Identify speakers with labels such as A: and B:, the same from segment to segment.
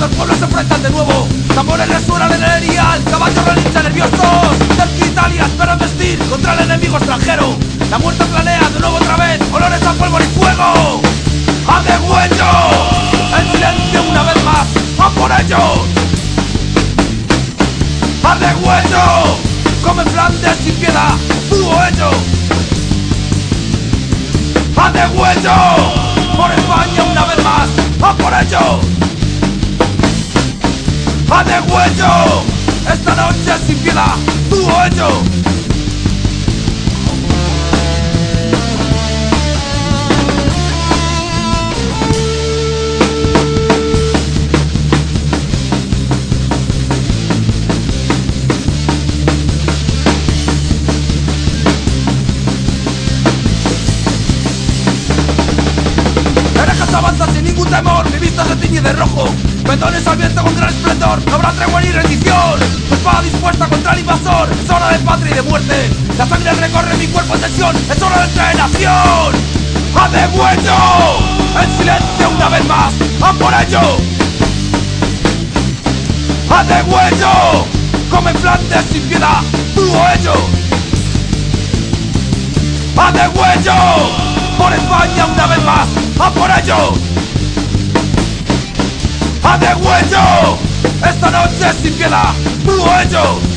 A: Los pueblos se enfrentan de nuevo Tambores resuenan en el erial Caballos relincha nerviosos Cerca Italia esperan vestir Contra el enemigo extranjero La muerte planea de nuevo otra vez Olores a polvo y fuego ¡A huello! En silencio una vez más ¡A por ellos! ¡A degüello! Comen Flandes sin piedad ¡Tú o ellos! ¡A huello! Por España una vez más ¡A por ellos! a de huello. Esta noche sin piedad, tu hoyo. Eres avanza sin ningún temor, mi vista se tiñe de rojo Pendones al viento con gran esplendor, habrá tregua ni rendición. Pues Espada dispuesta contra el invasor, es hora de patria y de muerte. La sangre recorre mi cuerpo en tensión, es hora de entrenación. ¡Ha de bueno! En silencio una vez más, ¡a por ello! ¡A de bueno! Comen plantes sin piedad, tú o ellos. ¡A de huello! Por España una vez más, ¡a por ello! ¡Abre huello! Esta noche sin piedad, puro ello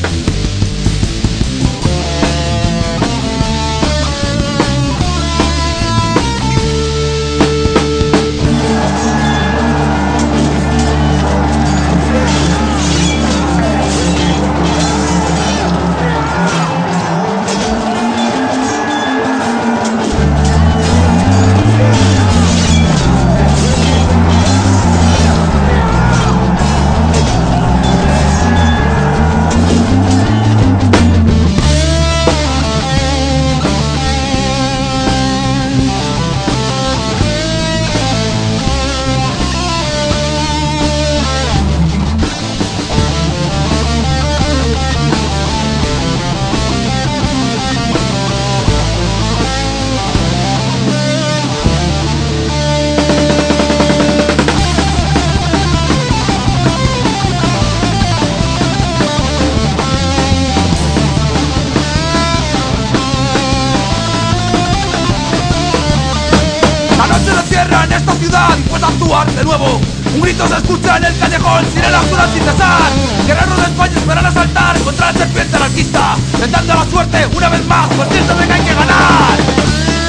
A: en esta ciudad Dispuesta a actuar de nuevo Un grito se escucha en el callejón sin Sirenas duran sin cesar Guerreros de España esperan asaltar Contra la serpiente anarquista Tentando la suerte una vez más Consciente de que hay que ganar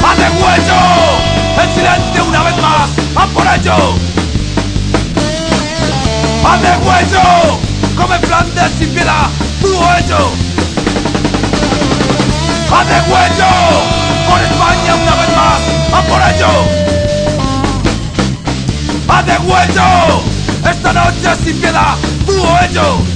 A: ¡Hace huello! El silencio una vez más ¡Van por ello! ¡Hace huello! Come Flandes sin piedad ¡Tú o ello! ¡Hace huello! Con España una vez más ¡Van por ello! ¡Fuego hecho! Esta noche sin piedad, hecho